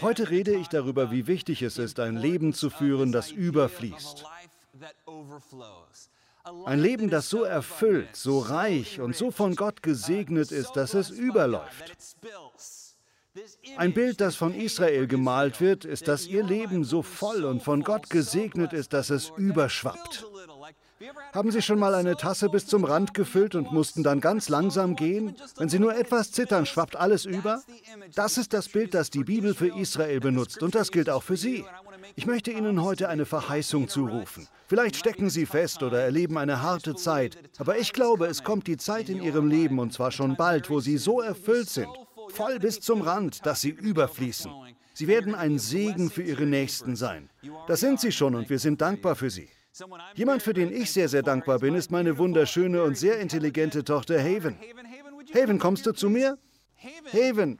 Heute rede ich darüber, wie wichtig es ist, ein Leben zu führen, das überfließt. Ein Leben, das so erfüllt, so reich und so von Gott gesegnet ist, dass es überläuft. Ein Bild, das von Israel gemalt wird, ist, dass ihr Leben so voll und von Gott gesegnet ist, dass es überschwappt. Haben Sie schon mal eine Tasse bis zum Rand gefüllt und mussten dann ganz langsam gehen? Wenn Sie nur etwas zittern, schwappt alles über? Das ist das Bild, das die Bibel für Israel benutzt und das gilt auch für Sie. Ich möchte Ihnen heute eine Verheißung zurufen. Vielleicht stecken Sie fest oder erleben eine harte Zeit, aber ich glaube, es kommt die Zeit in Ihrem Leben und zwar schon bald, wo Sie so erfüllt sind, voll bis zum Rand, dass Sie überfließen. Sie werden ein Segen für Ihre Nächsten sein. Das sind Sie schon und wir sind dankbar für Sie. Jemand, für den ich sehr, sehr dankbar bin, ist meine wunderschöne und sehr intelligente Tochter Haven. Haven, kommst du zu mir? Haven,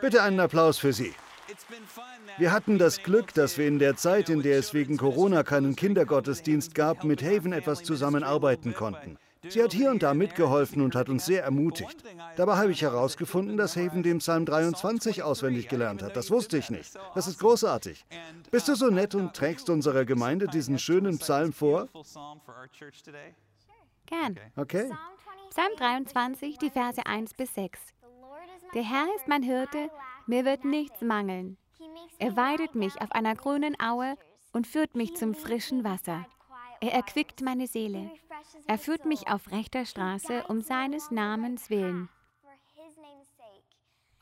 bitte einen Applaus für sie. Wir hatten das Glück, dass wir in der Zeit, in der es wegen Corona keinen Kindergottesdienst gab, mit Haven etwas zusammenarbeiten konnten. Sie hat hier und da mitgeholfen und hat uns sehr ermutigt. Dabei habe ich herausgefunden, dass Haven den Psalm 23 auswendig gelernt hat. Das wusste ich nicht. Das ist großartig. Bist du so nett und trägst unserer Gemeinde diesen schönen Psalm vor? Gern. Okay. Psalm 23, die Verse 1 bis 6. Der Herr ist mein Hirte, mir wird nichts mangeln. Er weidet mich auf einer grünen Aue und führt mich zum frischen Wasser. Er erquickt meine Seele. Er führt mich auf rechter Straße um seines Namens willen.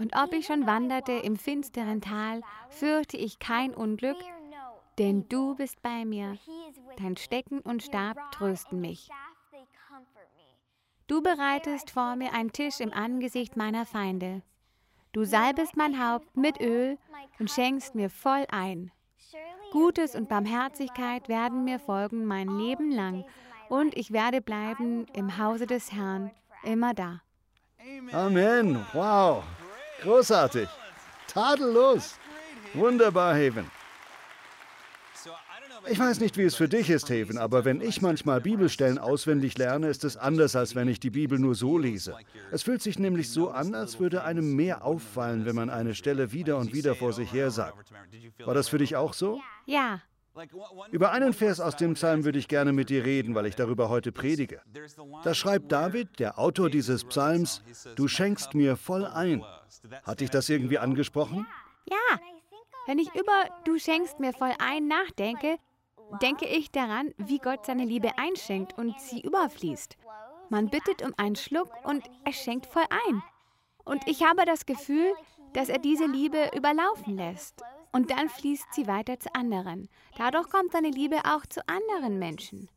Und ob ich schon wanderte im finsteren Tal, fürchte ich kein Unglück, denn du bist bei mir. Dein Stecken und Stab trösten mich. Du bereitest vor mir einen Tisch im Angesicht meiner Feinde. Du salbest mein Haupt mit Öl und schenkst mir voll ein. Gutes und Barmherzigkeit werden mir folgen mein Leben lang, und ich werde bleiben im Hause des Herrn, immer da. Amen. Wow. Großartig. Tadellos. Wunderbar, Haven. Ich weiß nicht, wie es für dich ist, Haven, aber wenn ich manchmal Bibelstellen auswendig lerne, ist es anders, als wenn ich die Bibel nur so lese. Es fühlt sich nämlich so an, als würde einem mehr auffallen, wenn man eine Stelle wieder und wieder vor sich her sagt. War das für dich auch so? Ja. Über einen Vers aus dem Psalm würde ich gerne mit dir reden, weil ich darüber heute predige. Da schreibt David, der Autor dieses Psalms, du schenkst mir voll ein. Hat dich das irgendwie angesprochen? Ja. Wenn ich über Du schenkst mir voll ein nachdenke, denke ich daran, wie Gott seine Liebe einschenkt und sie überfließt. Man bittet um einen Schluck und er schenkt voll ein. Und ich habe das Gefühl, dass er diese Liebe überlaufen lässt. Und dann fließt sie weiter zu anderen. Dadurch kommt seine Liebe auch zu anderen Menschen.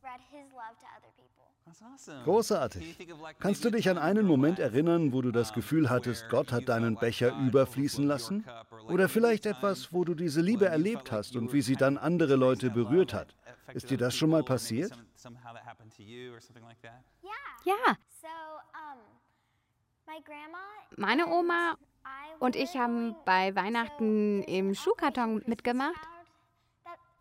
Großartig. Kannst du dich an einen Moment erinnern, wo du das Gefühl hattest, Gott hat deinen Becher überfließen lassen? Oder vielleicht etwas, wo du diese Liebe erlebt hast und wie sie dann andere Leute berührt hat? Ist dir das schon mal passiert? Ja. Meine Oma und ich haben bei Weihnachten im Schuhkarton mitgemacht.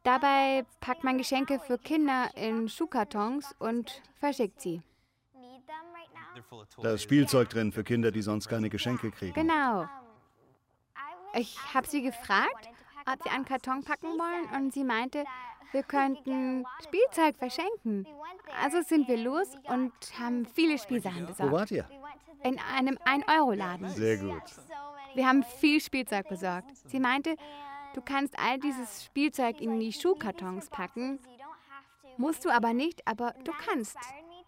Dabei packt man Geschenke für Kinder in Schuhkartons und verschickt sie. Da ist Spielzeug drin für Kinder, die sonst keine Geschenke kriegen. Genau. Ich habe sie gefragt, ob sie einen Karton packen wollen und sie meinte, wir könnten Spielzeug verschenken. Also sind wir los und haben viele Spielsachen besorgt. Wo wart ihr? In einem 1-Euro-Laden. Sehr gut. Wir haben viel Spielzeug besorgt. Sie meinte, Du kannst all dieses Spielzeug in die Schuhkartons packen. Musst du aber nicht, aber du kannst.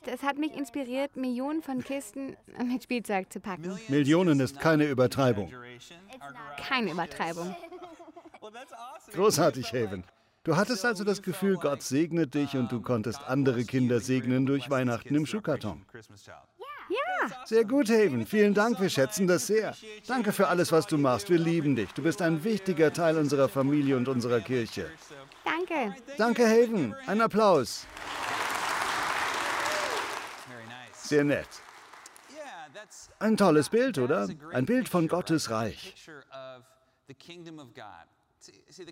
Das hat mich inspiriert, Millionen von Kisten mit Spielzeug zu packen. Millionen ist keine Übertreibung. Keine Übertreibung. Großartig, Haven. Du hattest also das Gefühl, Gott segnet dich und du konntest andere Kinder segnen durch Weihnachten im Schuhkarton. Ja. Sehr gut, Haven. Vielen Dank, wir schätzen das sehr. Danke für alles, was du machst. Wir lieben dich. Du bist ein wichtiger Teil unserer Familie und unserer Kirche. Danke. Danke, Haven. Ein Applaus. Sehr nett. Ein tolles Bild, oder? Ein Bild von Gottes Reich.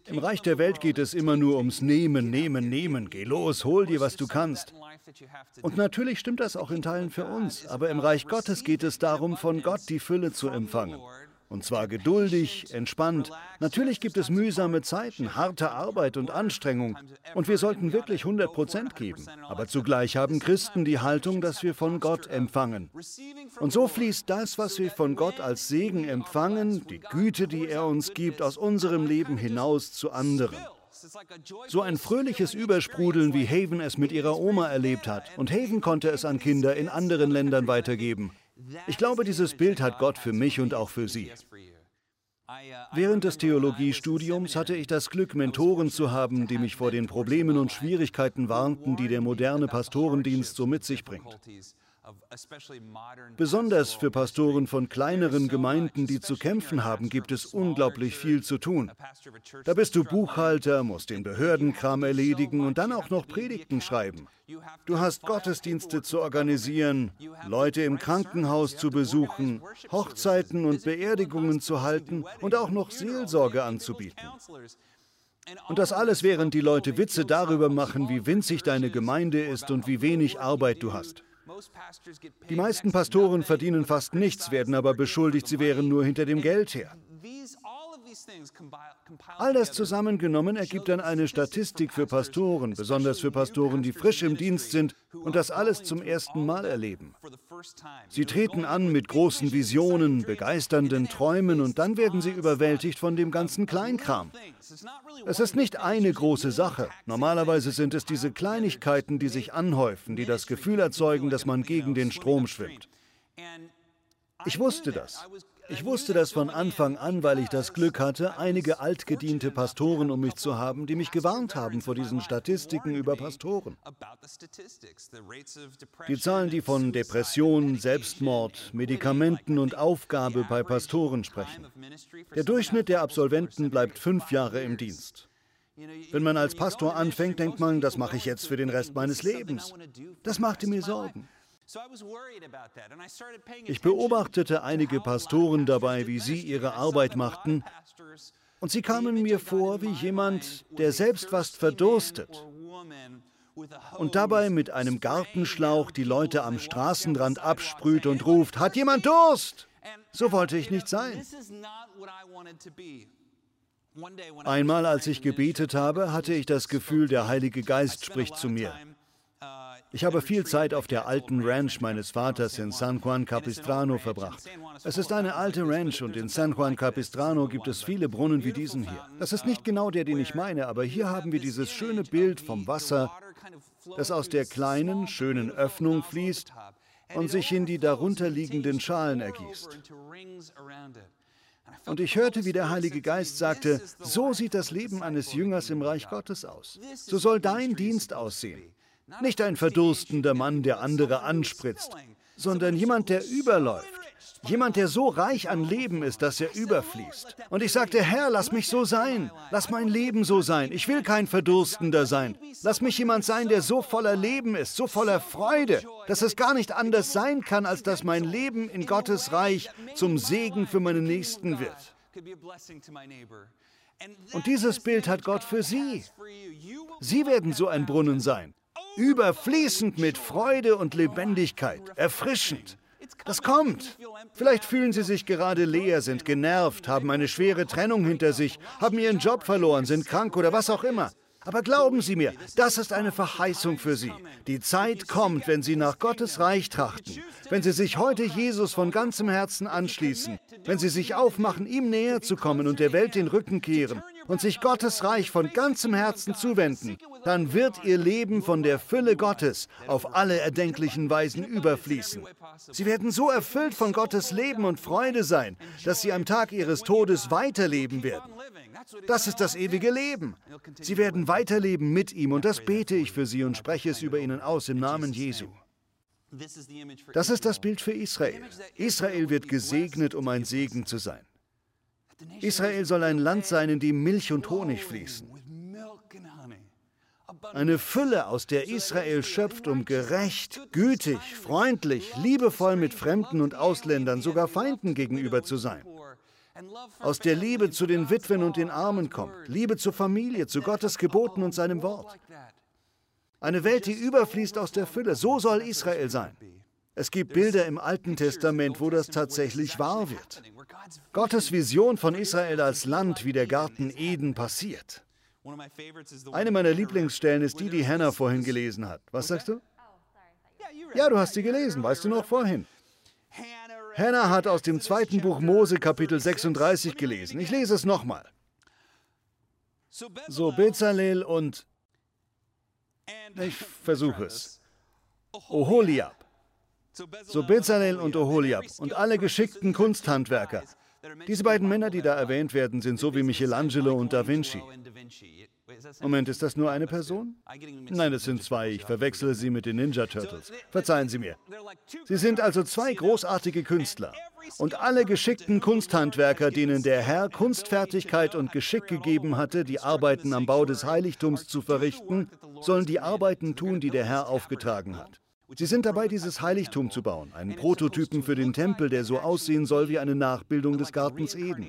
Im Reich der Welt geht es immer nur ums Nehmen, Nehmen, Nehmen. Geh los, hol dir, was du kannst. Und natürlich stimmt das auch in Teilen für uns, aber im Reich Gottes geht es darum, von Gott die Fülle zu empfangen. Und zwar geduldig, entspannt. Natürlich gibt es mühsame Zeiten, harte Arbeit und Anstrengung. Und wir sollten wirklich 100 Prozent geben. Aber zugleich haben Christen die Haltung, dass wir von Gott empfangen. Und so fließt das, was wir von Gott als Segen empfangen, die Güte, die er uns gibt, aus unserem Leben hinaus zu anderen. So ein fröhliches Übersprudeln, wie Haven es mit ihrer Oma erlebt hat. Und Haven konnte es an Kinder in anderen Ländern weitergeben. Ich glaube, dieses Bild hat Gott für mich und auch für Sie. Während des Theologiestudiums hatte ich das Glück, Mentoren zu haben, die mich vor den Problemen und Schwierigkeiten warnten, die der moderne Pastorendienst so mit sich bringt. Besonders für Pastoren von kleineren Gemeinden, die zu kämpfen haben, gibt es unglaublich viel zu tun. Da bist du Buchhalter, musst den Behördenkram erledigen und dann auch noch Predigten schreiben. Du hast Gottesdienste zu organisieren, Leute im Krankenhaus zu besuchen, Hochzeiten und Beerdigungen zu halten und auch noch Seelsorge anzubieten. Und das alles, während die Leute Witze darüber machen, wie winzig deine Gemeinde ist und wie wenig Arbeit du hast. Die meisten Pastoren verdienen fast nichts, werden aber beschuldigt, sie wären nur hinter dem Geld her. All das zusammengenommen ergibt dann eine Statistik für Pastoren, besonders für Pastoren, die frisch im Dienst sind und das alles zum ersten Mal erleben. Sie treten an mit großen Visionen, begeisternden Träumen und dann werden sie überwältigt von dem ganzen Kleinkram. Es ist nicht eine große Sache. Normalerweise sind es diese Kleinigkeiten, die sich anhäufen, die das Gefühl erzeugen, dass man gegen den Strom schwimmt. Ich wusste das. Ich wusste das von Anfang an, weil ich das Glück hatte, einige altgediente Pastoren um mich zu haben, die mich gewarnt haben vor diesen Statistiken über Pastoren. Die Zahlen, die von Depression, Selbstmord, Medikamenten und Aufgabe bei Pastoren sprechen. Der Durchschnitt der Absolventen bleibt fünf Jahre im Dienst. Wenn man als Pastor anfängt, denkt man, das mache ich jetzt für den Rest meines Lebens. Das machte mir Sorgen. Ich beobachtete einige Pastoren dabei, wie sie ihre Arbeit machten, und sie kamen mir vor wie jemand, der selbst fast verdurstet und dabei mit einem Gartenschlauch die Leute am Straßenrand absprüht und ruft, hat jemand Durst? So wollte ich nicht sein. Einmal, als ich gebetet habe, hatte ich das Gefühl, der Heilige Geist spricht zu mir. Ich habe viel Zeit auf der alten Ranch meines Vaters in San Juan Capistrano verbracht. Es ist eine alte Ranch und in San Juan Capistrano gibt es viele Brunnen wie diesen hier. Das ist nicht genau der, den ich meine, aber hier haben wir dieses schöne Bild vom Wasser, das aus der kleinen, schönen Öffnung fließt und sich in die darunterliegenden Schalen ergießt. Und ich hörte, wie der Heilige Geist sagte, so sieht das Leben eines Jüngers im Reich Gottes aus. So soll dein Dienst aussehen. Nicht ein verdurstender Mann, der andere anspritzt, sondern jemand, der überläuft. Jemand, der so reich an Leben ist, dass er überfließt. Und ich sagte, Herr, lass mich so sein. Lass mein Leben so sein. Ich will kein Verdurstender sein. Lass mich jemand sein, der so voller Leben ist, so voller Freude, dass es gar nicht anders sein kann, als dass mein Leben in Gottes Reich zum Segen für meine Nächsten wird. Und dieses Bild hat Gott für Sie. Sie werden so ein Brunnen sein überfließend mit Freude und Lebendigkeit, erfrischend. Das kommt. Vielleicht fühlen Sie sich gerade leer, sind genervt, haben eine schwere Trennung hinter sich, haben Ihren Job verloren, sind krank oder was auch immer. Aber glauben Sie mir, das ist eine Verheißung für Sie. Die Zeit kommt, wenn Sie nach Gottes Reich trachten, wenn Sie sich heute Jesus von ganzem Herzen anschließen, wenn Sie sich aufmachen, ihm näher zu kommen und der Welt den Rücken kehren und sich Gottes Reich von ganzem Herzen zuwenden, dann wird Ihr Leben von der Fülle Gottes auf alle erdenklichen Weisen überfließen. Sie werden so erfüllt von Gottes Leben und Freude sein, dass Sie am Tag Ihres Todes weiterleben werden. Das ist das ewige Leben. Sie werden weiterleben mit ihm und das bete ich für Sie und spreche es über Ihnen aus im Namen Jesu. Das ist das Bild für Israel. Israel wird gesegnet, um ein Segen zu sein. Israel soll ein Land sein, in dem Milch und Honig fließen. Eine Fülle, aus der Israel schöpft, um gerecht, gütig, freundlich, liebevoll mit Fremden und Ausländern, sogar Feinden gegenüber zu sein aus der Liebe zu den Witwen und den Armen kommt, Liebe zur Familie, zu Gottes Geboten und seinem Wort. Eine Welt, die überfließt aus der Fülle, so soll Israel sein. Es gibt Bilder im Alten Testament, wo das tatsächlich wahr wird. Gottes Vision von Israel als Land wie der Garten Eden passiert. Eine meiner Lieblingsstellen ist die, die Hannah vorhin gelesen hat. Was sagst du? Ja, du hast sie gelesen, weißt du noch vorhin. Hannah hat aus dem zweiten Buch Mose Kapitel 36 gelesen. Ich lese es nochmal. So Bezalel und... Ich versuche es. Oholiab. So Bezalel und Oholiab und alle geschickten Kunsthandwerker. Diese beiden Männer, die da erwähnt werden, sind so wie Michelangelo und Da Vinci. Moment, ist das nur eine Person? Nein, es sind zwei. Ich verwechsele sie mit den Ninja Turtles. Verzeihen Sie mir. Sie sind also zwei großartige Künstler. Und alle geschickten Kunsthandwerker, denen der Herr Kunstfertigkeit und Geschick gegeben hatte, die Arbeiten am Bau des Heiligtums zu verrichten, sollen die Arbeiten tun, die der Herr aufgetragen hat. Sie sind dabei, dieses Heiligtum zu bauen, einen Prototypen für den Tempel, der so aussehen soll wie eine Nachbildung des Gartens Eden.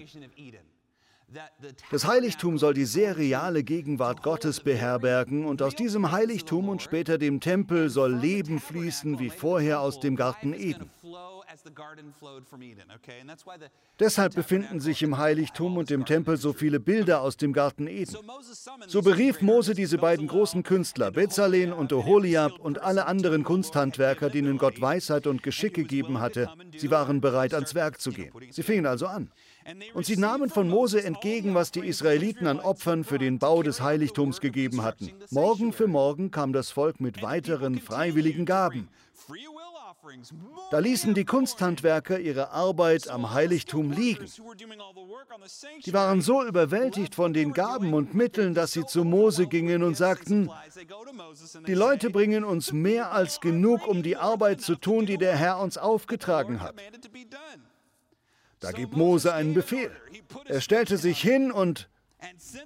Das Heiligtum soll die sehr reale Gegenwart Gottes beherbergen und aus diesem Heiligtum und später dem Tempel soll Leben fließen wie vorher aus dem Garten Eden. Deshalb befinden sich im Heiligtum und im Tempel so viele Bilder aus dem Garten Eden. So berief Mose diese beiden großen Künstler, Bezalel und Oholiab und alle anderen Kunsthandwerker, denen Gott Weisheit und Geschick gegeben hatte. Sie waren bereit, ans Werk zu gehen. Sie fingen also an. Und sie nahmen von Mose entgegen, was die Israeliten an Opfern für den Bau des Heiligtums gegeben hatten. Morgen für morgen kam das Volk mit weiteren freiwilligen Gaben. Da ließen die Kunsthandwerker ihre Arbeit am Heiligtum liegen. Die waren so überwältigt von den Gaben und Mitteln, dass sie zu Mose gingen und sagten, die Leute bringen uns mehr als genug, um die Arbeit zu tun, die der Herr uns aufgetragen hat. Da gibt Mose einen Befehl. Er stellte sich hin und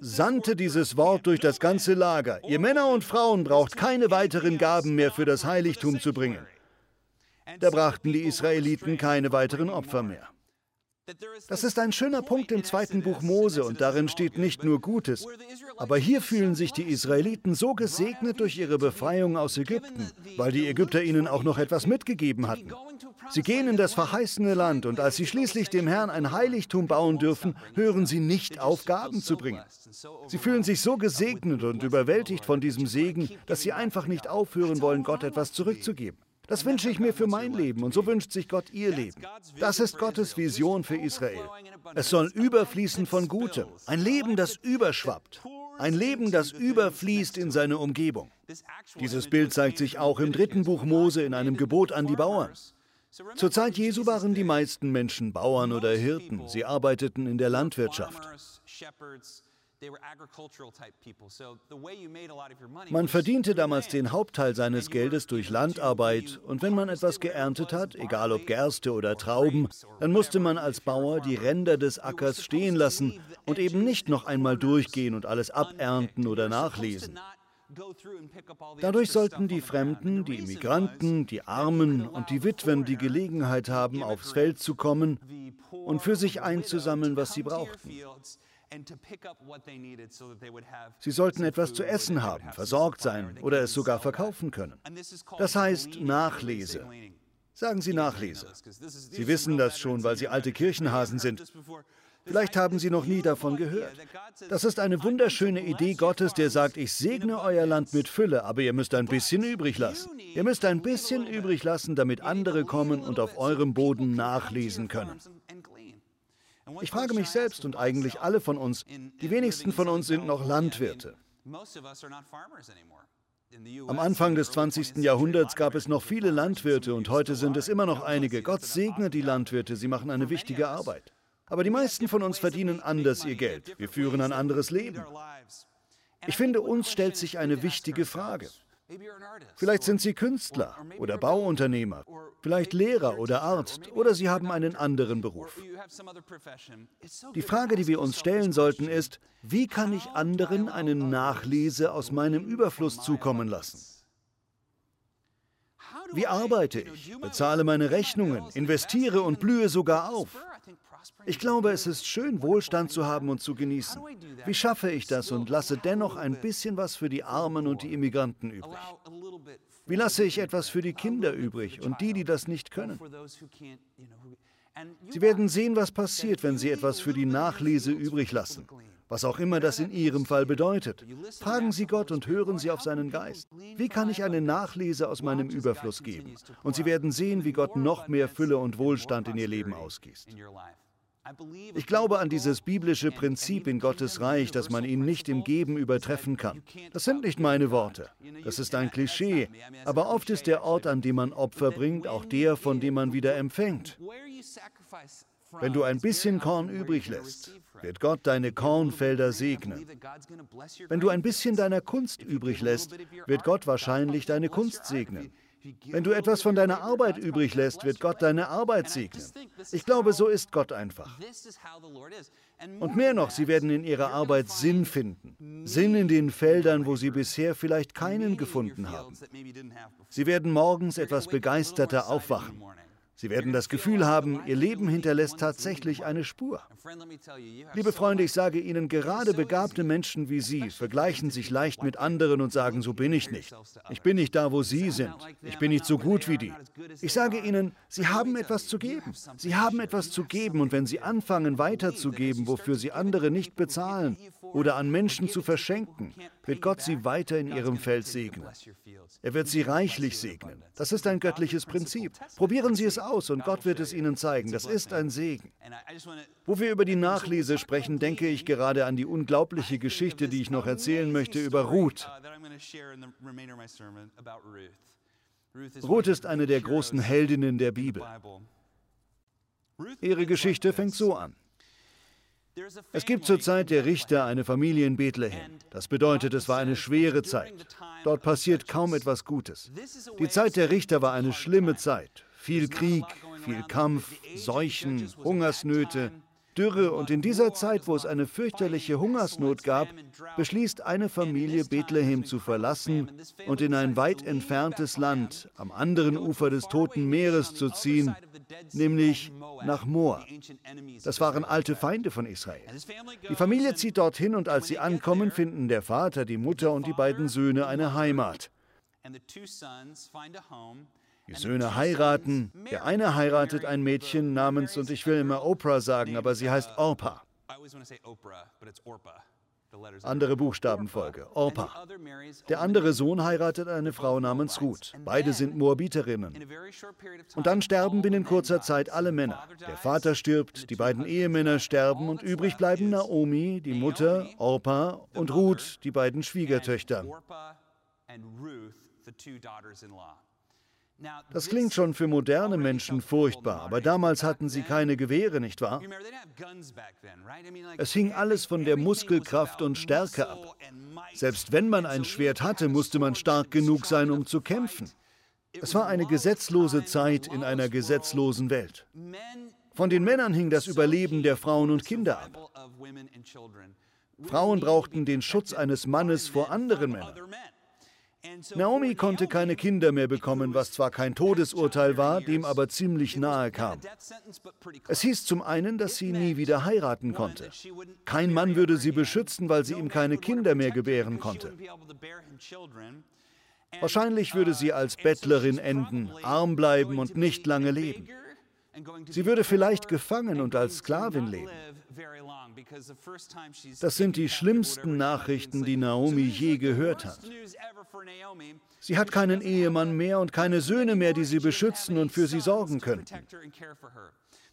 sandte dieses Wort durch das ganze Lager. Ihr Männer und Frauen braucht keine weiteren Gaben mehr für das Heiligtum zu bringen. Da brachten die Israeliten keine weiteren Opfer mehr. Das ist ein schöner Punkt im zweiten Buch Mose und darin steht nicht nur Gutes, aber hier fühlen sich die Israeliten so gesegnet durch ihre Befreiung aus Ägypten, weil die Ägypter ihnen auch noch etwas mitgegeben hatten. Sie gehen in das verheißene Land und als sie schließlich dem Herrn ein Heiligtum bauen dürfen, hören sie nicht auf, Gaben zu bringen. Sie fühlen sich so gesegnet und überwältigt von diesem Segen, dass sie einfach nicht aufhören wollen, Gott etwas zurückzugeben. Das wünsche ich mir für mein Leben und so wünscht sich Gott ihr Leben. Das ist Gottes Vision für Israel. Es soll überfließen von Gutem, ein Leben, das überschwappt, ein Leben, das überfließt in seine Umgebung. Dieses Bild zeigt sich auch im dritten Buch Mose in einem Gebot an die Bauern. Zur Zeit Jesu waren die meisten Menschen Bauern oder Hirten. Sie arbeiteten in der Landwirtschaft. Man verdiente damals den Hauptteil seines Geldes durch Landarbeit. und wenn man etwas geerntet hat, egal ob Gerste oder Trauben, dann musste man als Bauer die Ränder des Ackers stehen lassen und eben nicht noch einmal durchgehen und alles abernten oder nachlesen. Dadurch sollten die Fremden, die Immigranten, die Armen und die Witwen die Gelegenheit haben, aufs Feld zu kommen und für sich einzusammeln, was sie brauchten. Sie sollten etwas zu essen haben, versorgt sein oder es sogar verkaufen können. Das heißt Nachlese. Sagen Sie Nachlese. Sie wissen das schon, weil Sie alte Kirchenhasen sind. Vielleicht haben Sie noch nie davon gehört. Das ist eine wunderschöne Idee Gottes, der sagt, ich segne euer Land mit Fülle, aber ihr müsst ein bisschen übrig lassen. Ihr müsst ein bisschen übrig lassen, damit andere kommen und auf eurem Boden nachlesen können. Ich frage mich selbst und eigentlich alle von uns, die wenigsten von uns sind noch Landwirte. Am Anfang des 20. Jahrhunderts gab es noch viele Landwirte und heute sind es immer noch einige. Gott segne die Landwirte, sie machen eine wichtige Arbeit. Aber die meisten von uns verdienen anders ihr Geld. Wir führen ein anderes Leben. Ich finde, uns stellt sich eine wichtige Frage. Vielleicht sind Sie Künstler oder Bauunternehmer, vielleicht Lehrer oder Arzt oder Sie haben einen anderen Beruf. Die Frage, die wir uns stellen sollten, ist, wie kann ich anderen eine Nachlese aus meinem Überfluss zukommen lassen? Wie arbeite ich, bezahle meine Rechnungen, investiere und blühe sogar auf? Ich glaube, es ist schön, Wohlstand zu haben und zu genießen. Wie schaffe ich das und lasse dennoch ein bisschen was für die Armen und die Immigranten übrig? Wie lasse ich etwas für die Kinder übrig und die, die das nicht können? Sie werden sehen, was passiert, wenn Sie etwas für die Nachlese übrig lassen, was auch immer das in Ihrem Fall bedeutet. Fragen Sie Gott und hören Sie auf seinen Geist. Wie kann ich eine Nachlese aus meinem Überfluss geben? Und Sie werden sehen, wie Gott noch mehr Fülle und Wohlstand in Ihr Leben ausgießt. Ich glaube an dieses biblische Prinzip in Gottes Reich, dass man ihn nicht im Geben übertreffen kann. Das sind nicht meine Worte. Das ist ein Klischee. Aber oft ist der Ort, an dem man Opfer bringt, auch der, von dem man wieder empfängt. Wenn du ein bisschen Korn übrig lässt, wird Gott deine Kornfelder segnen. Wenn du ein bisschen deiner Kunst übrig lässt, wird Gott wahrscheinlich deine Kunst segnen. Wenn du etwas von deiner Arbeit übrig lässt, wird Gott deine Arbeit segnen. Ich glaube, so ist Gott einfach. Und mehr noch, sie werden in ihrer Arbeit Sinn finden. Sinn in den Feldern, wo sie bisher vielleicht keinen gefunden haben. Sie werden morgens etwas begeisterter aufwachen. Sie werden das Gefühl haben, ihr Leben hinterlässt tatsächlich eine Spur. Liebe Freunde, ich sage Ihnen, gerade begabte Menschen wie Sie vergleichen sich leicht mit anderen und sagen, so bin ich nicht. Ich bin nicht da, wo Sie sind. Ich bin nicht so gut wie die. Ich sage Ihnen, Sie haben etwas zu geben. Sie haben etwas zu geben und wenn Sie anfangen weiterzugeben, wofür Sie andere nicht bezahlen oder an Menschen zu verschenken, wird Gott Sie weiter in Ihrem Feld segnen. Er wird Sie reichlich segnen. Das ist ein göttliches Prinzip. Probieren Sie es aus und Gott wird es ihnen zeigen. Das ist ein Segen. Wo wir über die Nachlese sprechen, denke ich gerade an die unglaubliche Geschichte, die ich noch erzählen möchte über Ruth. Ruth ist eine der großen Heldinnen der Bibel. Ihre Geschichte fängt so an. Es gibt zur Zeit der Richter eine Familie in Bethlehem. Das bedeutet, es war eine schwere Zeit. Dort passiert kaum etwas Gutes. Die Zeit der Richter war eine schlimme Zeit. Viel Krieg, viel Kampf, Seuchen, Hungersnöte, Dürre und in dieser Zeit, wo es eine fürchterliche Hungersnot gab, beschließt eine Familie Bethlehem zu verlassen und in ein weit entferntes Land am anderen Ufer des Toten Meeres zu ziehen, nämlich nach Moab. Das waren alte Feinde von Israel. Die Familie zieht dorthin und als sie ankommen, finden der Vater, die Mutter und die beiden Söhne eine Heimat. Die Söhne heiraten. Der eine heiratet ein Mädchen namens, und ich will immer Oprah sagen, aber sie heißt Orpa. Andere Buchstabenfolge, Orpa. Der andere Sohn heiratet eine Frau namens Ruth. Beide sind Moabiterinnen. Und dann sterben binnen kurzer Zeit alle Männer. Der Vater stirbt, die beiden Ehemänner sterben und übrig bleiben Naomi, die Mutter, Orpa und Ruth, die beiden Schwiegertöchter. Das klingt schon für moderne Menschen furchtbar, aber damals hatten sie keine Gewehre, nicht wahr? Es hing alles von der Muskelkraft und Stärke ab. Selbst wenn man ein Schwert hatte, musste man stark genug sein, um zu kämpfen. Es war eine gesetzlose Zeit in einer gesetzlosen Welt. Von den Männern hing das Überleben der Frauen und Kinder ab. Frauen brauchten den Schutz eines Mannes vor anderen Männern. Naomi konnte keine Kinder mehr bekommen, was zwar kein Todesurteil war, dem aber ziemlich nahe kam. Es hieß zum einen, dass sie nie wieder heiraten konnte. Kein Mann würde sie beschützen, weil sie ihm keine Kinder mehr gebären konnte. Wahrscheinlich würde sie als Bettlerin enden, arm bleiben und nicht lange leben. Sie würde vielleicht gefangen und als Sklavin leben. Das sind die schlimmsten Nachrichten, die Naomi je gehört hat. Sie hat keinen Ehemann mehr und keine Söhne mehr, die sie beschützen und für sie sorgen könnten.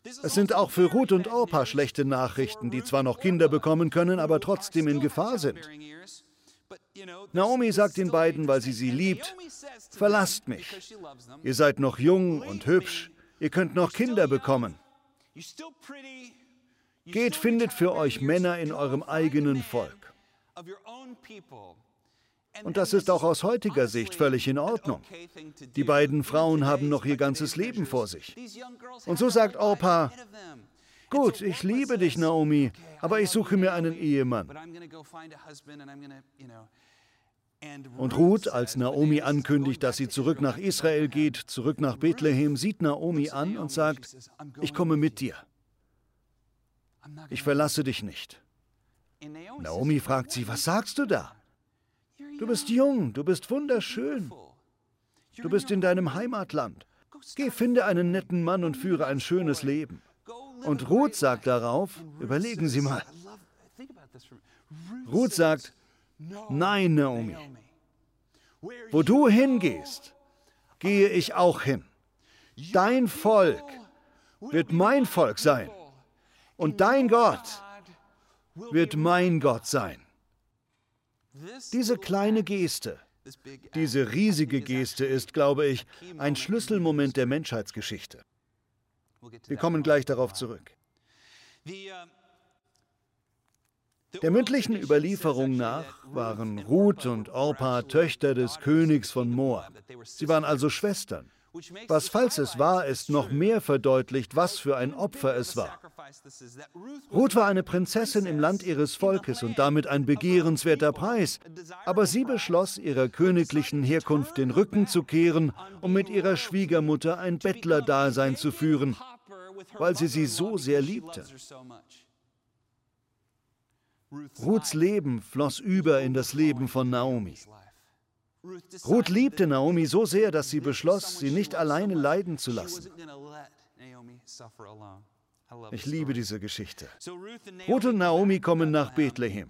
Es sind auch für Ruth und Orpa schlechte Nachrichten, die zwar noch Kinder bekommen können, aber trotzdem in Gefahr sind. Naomi sagt den beiden, weil sie sie liebt, verlasst mich. Ihr seid noch jung und hübsch, ihr könnt noch Kinder bekommen. Geht, findet für euch Männer in eurem eigenen Volk. Und das ist auch aus heutiger Sicht völlig in Ordnung. Die beiden Frauen haben noch ihr ganzes Leben vor sich. Und so sagt Orpa, gut, ich liebe dich, Naomi, aber ich suche mir einen Ehemann. Und Ruth, als Naomi ankündigt, dass sie zurück nach Israel geht, zurück nach Bethlehem, sieht Naomi an und sagt, ich komme mit dir. Ich verlasse dich nicht. Naomi fragt sie, was sagst du da? Du bist jung, du bist wunderschön. Du bist in deinem Heimatland. Geh, finde einen netten Mann und führe ein schönes Leben. Und Ruth sagt darauf, überlegen Sie mal. Ruth sagt, nein, Naomi. Wo du hingehst, gehe ich auch hin. Dein Volk wird mein Volk sein. Und dein Gott wird mein Gott sein. Diese kleine Geste, diese riesige Geste ist, glaube ich, ein Schlüsselmoment der Menschheitsgeschichte. Wir kommen gleich darauf zurück. Der mündlichen Überlieferung nach waren Ruth und Orpa Töchter des Königs von Moab. Sie waren also Schwestern. Was, falls es wahr ist, noch mehr verdeutlicht, was für ein Opfer es war. Ruth war eine Prinzessin im Land ihres Volkes und damit ein begehrenswerter Preis, aber sie beschloss, ihrer königlichen Herkunft den Rücken zu kehren, um mit ihrer Schwiegermutter ein Bettlerdasein zu führen, weil sie sie so sehr liebte. Ruths Leben floss über in das Leben von Naomi. Ruth liebte Naomi so sehr, dass sie beschloss, sie nicht alleine leiden zu lassen. Ich liebe diese Geschichte. Ruth und Naomi kommen nach Bethlehem.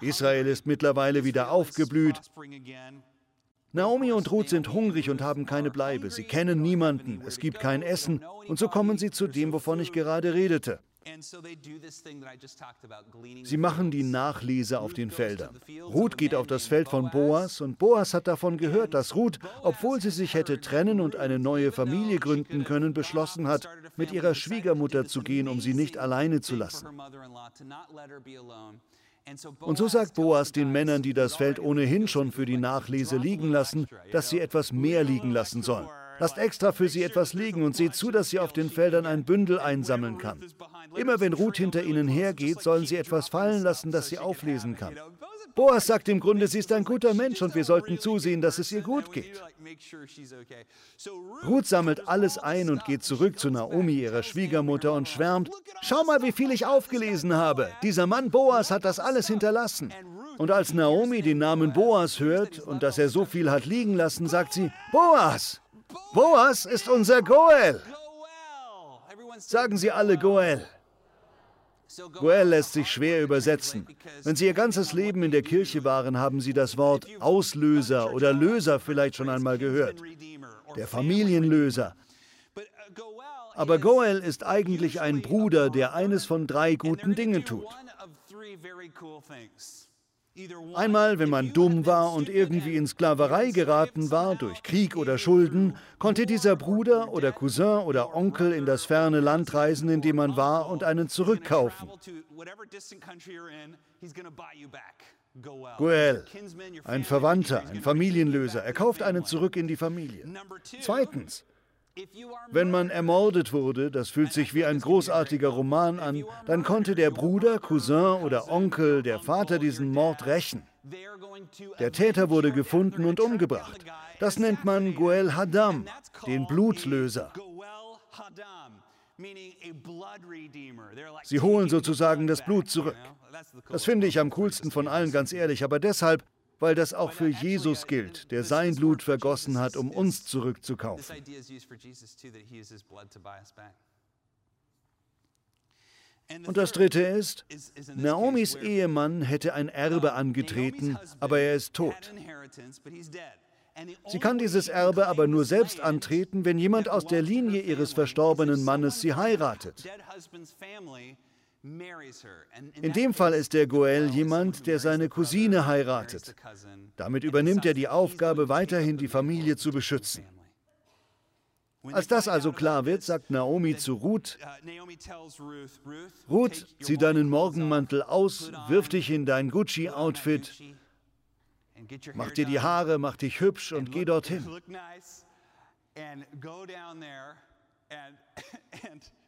Israel ist mittlerweile wieder aufgeblüht. Naomi und Ruth sind hungrig und haben keine Bleibe. Sie kennen niemanden, es gibt kein Essen und so kommen sie zu dem, wovon ich gerade redete. Sie machen die Nachlese auf den Feldern. Ruth geht auf das Feld von Boas und Boas hat davon gehört, dass Ruth, obwohl sie sich hätte trennen und eine neue Familie gründen können, beschlossen hat, mit ihrer Schwiegermutter zu gehen, um sie nicht alleine zu lassen. Und so sagt Boas den Männern, die das Feld ohnehin schon für die Nachlese liegen lassen, dass sie etwas mehr liegen lassen sollen. Lasst extra für sie etwas liegen und seht zu, dass sie auf den Feldern ein Bündel einsammeln kann. Immer wenn Ruth hinter ihnen hergeht, sollen sie etwas fallen lassen, das sie auflesen kann. Boas sagt im Grunde, sie ist ein guter Mensch und wir sollten zusehen, dass es ihr gut geht. Ruth sammelt alles ein und geht zurück zu Naomi, ihrer Schwiegermutter, und schwärmt, schau mal, wie viel ich aufgelesen habe. Dieser Mann Boas hat das alles hinterlassen. Und als Naomi den Namen Boas hört und dass er so viel hat liegen lassen, sagt sie, Boas, Boas ist unser Goel. Sagen Sie alle Goel. Goel lässt sich schwer übersetzen. Wenn Sie Ihr ganzes Leben in der Kirche waren, haben Sie das Wort Auslöser oder Löser vielleicht schon einmal gehört. Der Familienlöser. Aber Goel ist eigentlich ein Bruder, der eines von drei guten Dingen tut. Einmal, wenn man dumm war und irgendwie in Sklaverei geraten war durch Krieg oder Schulden, konnte dieser Bruder oder Cousin oder Onkel in das ferne Land reisen, in dem man war, und einen zurückkaufen. Goel, ein Verwandter, ein Familienlöser. Er kauft einen zurück in die Familie. Zweitens, wenn man ermordet wurde, das fühlt sich wie ein großartiger Roman an, dann konnte der Bruder, Cousin oder Onkel, der Vater diesen Mord rächen. Der Täter wurde gefunden und umgebracht. Das nennt man Goel Hadam, den Blutlöser. Sie holen sozusagen das Blut zurück. Das finde ich am coolsten von allen, ganz ehrlich, aber deshalb, weil das auch für Jesus gilt, der sein Blut vergossen hat, um uns zurückzukaufen. Und das Dritte ist, Naomis Ehemann hätte ein Erbe angetreten, aber er ist tot. Sie kann dieses Erbe aber nur selbst antreten, wenn jemand aus der Linie ihres verstorbenen Mannes sie heiratet. In dem Fall ist der Goel jemand, der seine Cousine heiratet. Damit übernimmt er die Aufgabe, weiterhin die Familie zu beschützen. Als das also klar wird, sagt Naomi zu Ruth, Ruth, zieh deinen Morgenmantel aus, wirf dich in dein Gucci-Outfit, mach dir die Haare, mach dich hübsch und geh dorthin.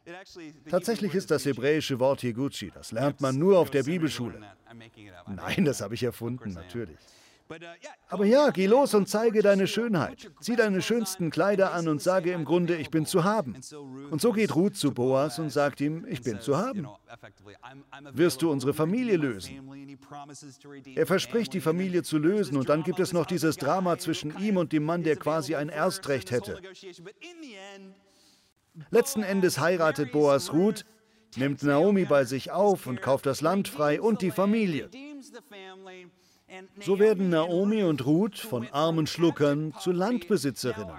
Tatsächlich ist das hebräische Wort hier Gucci. Das lernt man nur auf der Bibelschule. Nein, das habe ich erfunden, natürlich. Uh, Aber ja, geh los und zeige deine Schönheit. Zieh deine schönsten Kleider an und sage im Grunde, ich bin zu haben. Und so geht Ruth zu Boas und sagt ihm, ich bin zu haben. Wirst du unsere Familie lösen? Er verspricht, die Familie zu lösen und dann gibt es noch dieses Drama zwischen ihm und dem Mann, der quasi ein Erstrecht hätte. Letzten Endes heiratet Boas Ruth, nimmt Naomi bei sich auf und kauft das Land frei und die Familie. So werden Naomi und Ruth von armen Schluckern zu Landbesitzerinnen.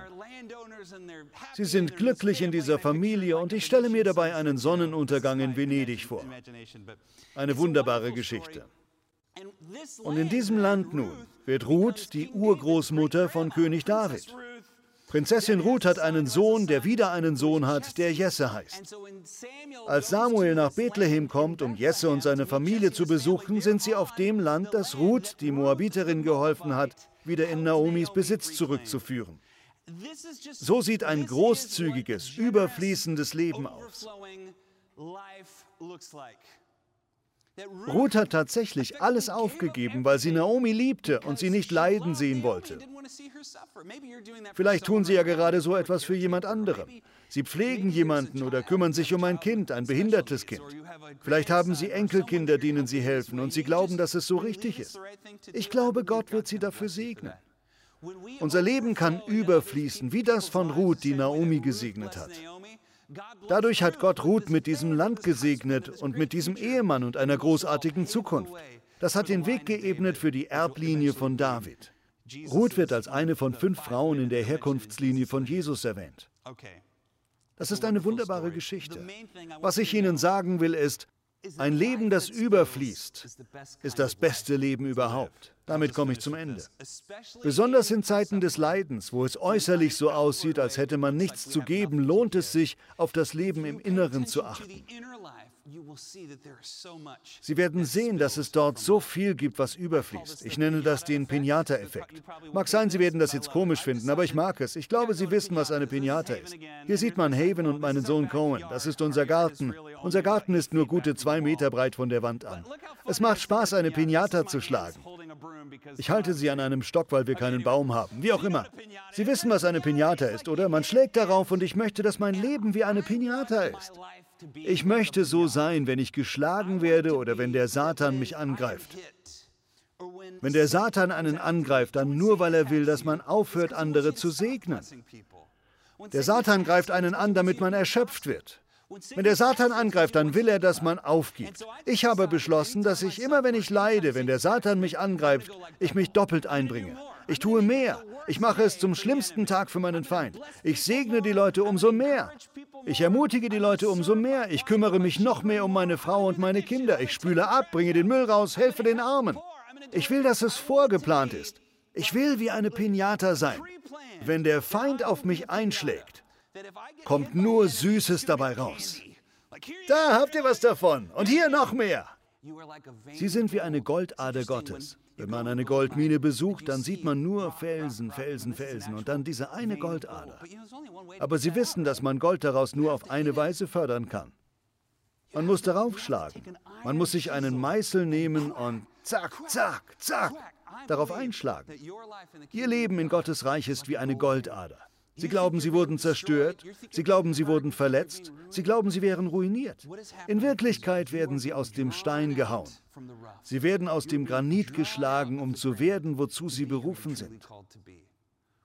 Sie sind glücklich in dieser Familie und ich stelle mir dabei einen Sonnenuntergang in Venedig vor. Eine wunderbare Geschichte. Und in diesem Land nun wird Ruth die Urgroßmutter von König David. Prinzessin Ruth hat einen Sohn, der wieder einen Sohn hat, der Jesse heißt. Als Samuel nach Bethlehem kommt, um Jesse und seine Familie zu besuchen, sind sie auf dem Land, das Ruth, die Moabiterin, geholfen hat, wieder in Naomis Besitz zurückzuführen. So sieht ein großzügiges, überfließendes Leben aus. Ruth hat tatsächlich alles aufgegeben, weil sie Naomi liebte und sie nicht leiden sehen wollte. Vielleicht tun Sie ja gerade so etwas für jemand anderen. Sie pflegen jemanden oder kümmern sich um ein Kind, ein behindertes Kind. Vielleicht haben Sie Enkelkinder, denen Sie helfen und Sie glauben, dass es so richtig ist. Ich glaube, Gott wird Sie dafür segnen. Unser Leben kann überfließen, wie das von Ruth, die Naomi gesegnet hat. Dadurch hat Gott Ruth mit diesem Land gesegnet und mit diesem Ehemann und einer großartigen Zukunft. Das hat den Weg geebnet für die Erblinie von David. Ruth wird als eine von fünf Frauen in der Herkunftslinie von Jesus erwähnt. Das ist eine wunderbare Geschichte. Was ich Ihnen sagen will, ist, ein Leben, das überfließt, ist das beste Leben überhaupt. Damit komme ich zum Ende. Besonders in Zeiten des Leidens, wo es äußerlich so aussieht, als hätte man nichts zu geben, lohnt es sich, auf das Leben im Inneren zu achten. Sie werden sehen, dass es dort so viel gibt, was überfließt. Ich nenne das den Pinata-Effekt. Mag sein, Sie werden das jetzt komisch finden, aber ich mag es. Ich glaube, Sie wissen, was eine Pinata ist. Hier sieht man Haven und meinen Sohn Cohen. Das ist unser Garten. Unser Garten ist nur gute zwei Meter breit von der Wand an. Es macht Spaß, eine Pinata zu schlagen. Ich halte sie an einem Stock, weil wir keinen Baum haben. Wie auch immer. Sie wissen, was eine Pinata ist, oder? Man schlägt darauf und ich möchte, dass mein Leben wie eine Pinata ist. Ich möchte so sein, wenn ich geschlagen werde oder wenn der Satan mich angreift. Wenn der Satan einen angreift, dann nur, weil er will, dass man aufhört, andere zu segnen. Der Satan greift einen an, damit man erschöpft wird. Wenn der Satan angreift, dann will er, dass man aufgibt. Ich habe beschlossen, dass ich immer, wenn ich leide, wenn der Satan mich angreift, ich mich doppelt einbringe. Ich tue mehr. Ich mache es zum schlimmsten Tag für meinen Feind. Ich segne die Leute umso mehr. Ich ermutige die Leute umso mehr. Ich kümmere mich noch mehr um meine Frau und meine Kinder. Ich spüle ab, bringe den Müll raus, helfe den Armen. Ich will, dass es vorgeplant ist. Ich will wie eine Pinata sein. Wenn der Feind auf mich einschlägt, kommt nur Süßes dabei raus. Da habt ihr was davon. Und hier noch mehr. Sie sind wie eine Goldader Gottes. Wenn man eine Goldmine besucht, dann sieht man nur Felsen, Felsen, Felsen und dann diese eine Goldader. Aber Sie wissen, dass man Gold daraus nur auf eine Weise fördern kann. Man muss darauf schlagen. Man muss sich einen Meißel nehmen und zack, zack, zack, darauf einschlagen. Ihr Leben in Gottes Reich ist wie eine Goldader. Sie glauben, sie wurden zerstört. Sie glauben, sie wurden verletzt. Sie glauben, sie wären ruiniert. In Wirklichkeit werden sie aus dem Stein gehauen. Sie werden aus dem Granit geschlagen, um zu werden, wozu sie berufen sind.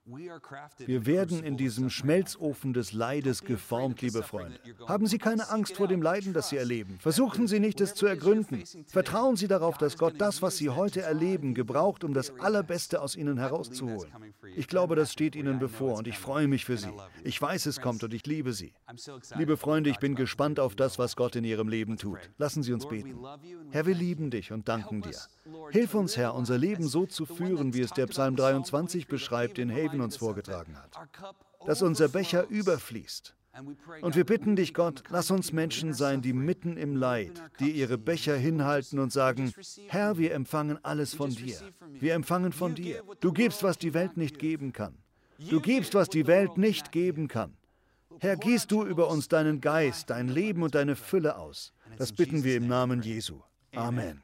Wir werden in diesem Schmelzofen des Leides geformt, liebe Freunde. Haben Sie keine Angst vor dem Leiden, das Sie erleben. Versuchen Sie nicht, es zu ergründen. Vertrauen Sie darauf, dass Gott das, was Sie heute erleben, gebraucht, um das Allerbeste aus Ihnen herauszuholen. Ich glaube, das steht Ihnen bevor und ich freue mich für Sie. Ich weiß, es kommt und ich liebe Sie. Liebe Freunde, ich bin gespannt auf das, was Gott in Ihrem Leben tut. Lassen Sie uns beten. Herr, wir lieben dich und danken dir. Hilf uns, Herr, unser Leben so zu führen, wie es der Psalm 23 beschreibt, den Haven uns vorgetragen hat. Dass unser Becher überfließt. Und wir bitten dich, Gott, lass uns Menschen sein, die mitten im Leid, die ihre Becher hinhalten und sagen, Herr, wir empfangen alles von dir. Wir empfangen von dir. Du gibst, was die Welt nicht geben kann. Du gibst, was die Welt nicht geben kann. Herr, gießt du über uns deinen Geist, dein Leben und deine Fülle aus. Das bitten wir im Namen Jesu. Amen.